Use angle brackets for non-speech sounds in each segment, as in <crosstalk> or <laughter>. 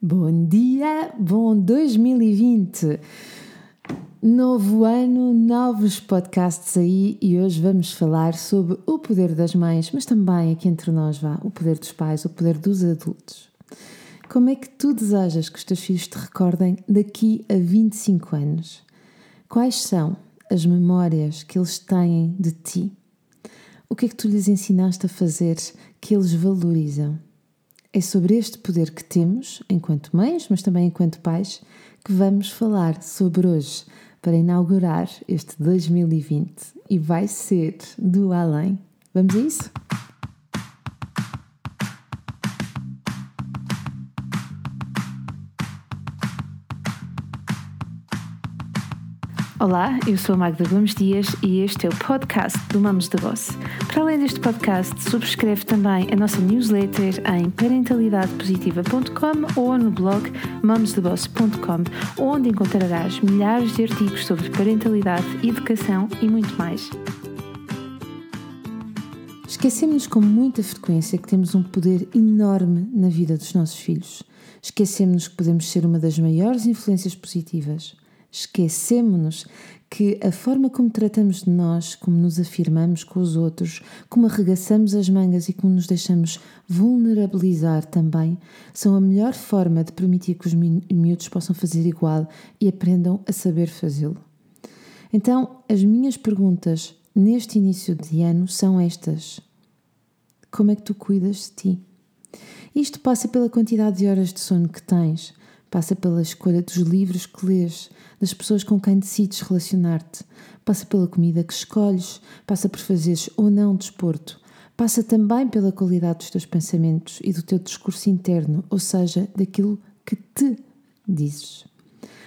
Bom dia, bom 2020. Novo ano, novos podcasts aí e hoje vamos falar sobre o poder das mães, mas também aqui entre nós vá, o poder dos pais, o poder dos adultos. Como é que tu desejas que os teus filhos te recordem daqui a 25 anos? Quais são as memórias que eles têm de ti? O que é que tu lhes ensinaste a fazer que eles valorizam? É sobre este poder que temos, enquanto mães, mas também enquanto pais, que vamos falar sobre hoje para inaugurar este 2020 e vai ser do além. Vamos a isso? Olá, eu sou a Magda Gomes Dias e este é o podcast do Mamos de Boss. Para além deste podcast, subscreve também a nossa newsletter em parentalidadepositiva.com ou no blog mamosdeboss.com, onde encontrarás milhares de artigos sobre parentalidade, educação e muito mais. Esquecemos-nos com muita frequência que temos um poder enorme na vida dos nossos filhos. Esquecemos-nos que podemos ser uma das maiores influências positivas Esquecemos-nos que a forma como tratamos de nós, como nos afirmamos com os outros, como arregaçamos as mangas e como nos deixamos vulnerabilizar também, são a melhor forma de permitir que os miúdos possam fazer igual e aprendam a saber fazê-lo. Então, as minhas perguntas neste início de ano são estas: Como é que tu cuidas de ti? Isto passa pela quantidade de horas de sono que tens, passa pela escolha dos livros que lês, das pessoas com quem decides relacionar-te, passa pela comida que escolhes, passa por fazeres ou não desporto, passa também pela qualidade dos teus pensamentos e do teu discurso interno, ou seja, daquilo que te dizes.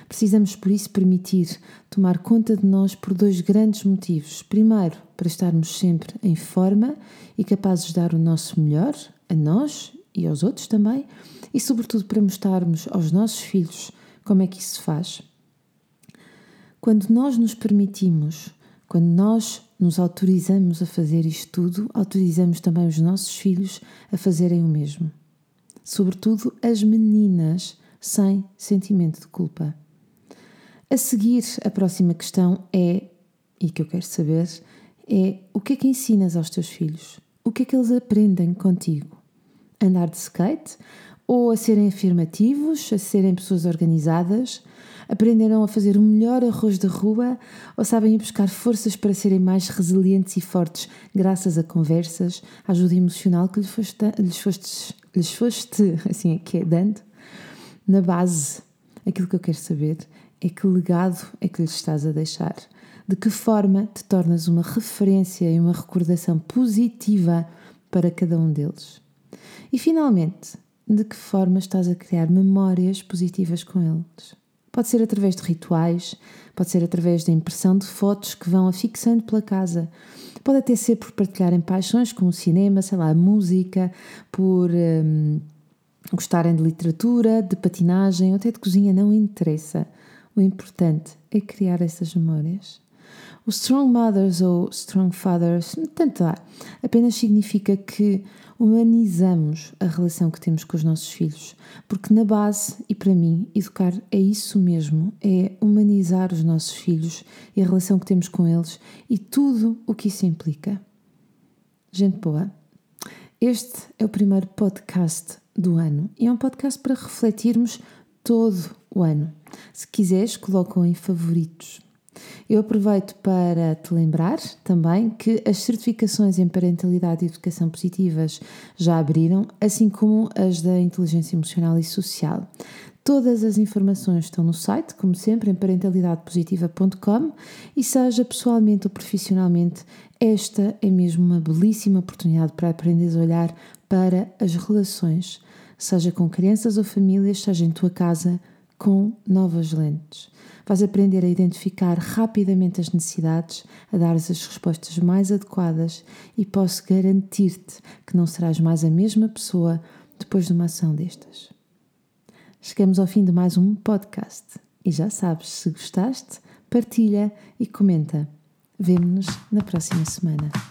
Precisamos, por isso, permitir tomar conta de nós por dois grandes motivos. Primeiro, para estarmos sempre em forma e capazes de dar o nosso melhor a nós e aos outros também, e, sobretudo, para mostrarmos aos nossos filhos como é que isso se faz. Quando nós nos permitimos, quando nós nos autorizamos a fazer isto tudo, autorizamos também os nossos filhos a fazerem o mesmo. Sobretudo as meninas, sem sentimento de culpa. A seguir, a próxima questão é, e que eu quero saber, é o que é que ensinas aos teus filhos? O que é que eles aprendem contigo? Andar de skate? Ou a serem afirmativos, a serem pessoas organizadas? Aprenderam a fazer o melhor arroz de rua ou sabem ir buscar forças para serem mais resilientes e fortes graças a conversas, ajuda emocional que lhes foste, lhes <laughs> foste, lhes foste assim, que é dando? Na base, aquilo que eu quero saber é que legado é que lhes estás a deixar. De que forma te tornas uma referência e uma recordação positiva para cada um deles? E finalmente, de que forma estás a criar memórias positivas com eles? Pode ser através de rituais, pode ser através da impressão de fotos que vão afixando pela casa, pode até ser por partilharem paixões como o cinema, sei lá, música, por hum, gostarem de literatura, de patinagem ou até de cozinha, não interessa. O importante é criar essas memórias. O Strong Mothers ou Strong Fathers, tanto dá, apenas significa que humanizamos a relação que temos com os nossos filhos, porque na base, e para mim, educar é isso mesmo, é humanizar os nossos filhos e a relação que temos com eles e tudo o que isso implica. Gente boa, este é o primeiro podcast do ano e é um podcast para refletirmos todo o ano. Se quiseres, coloca em favoritos eu aproveito para te lembrar também que as certificações em parentalidade e educação positivas já abriram, assim como as da inteligência emocional e social. Todas as informações estão no site, como sempre, em parentalidadepositiva.com e seja pessoalmente ou profissionalmente, esta é mesmo uma belíssima oportunidade para aprenderes a olhar para as relações, seja com crianças ou famílias, seja em tua casa, com novas lentes. Vais aprender a identificar rapidamente as necessidades, a dar as respostas mais adequadas e posso garantir-te que não serás mais a mesma pessoa depois de uma ação destas. Chegamos ao fim de mais um podcast e já sabes, se gostaste, partilha e comenta. Vemo-nos na próxima semana.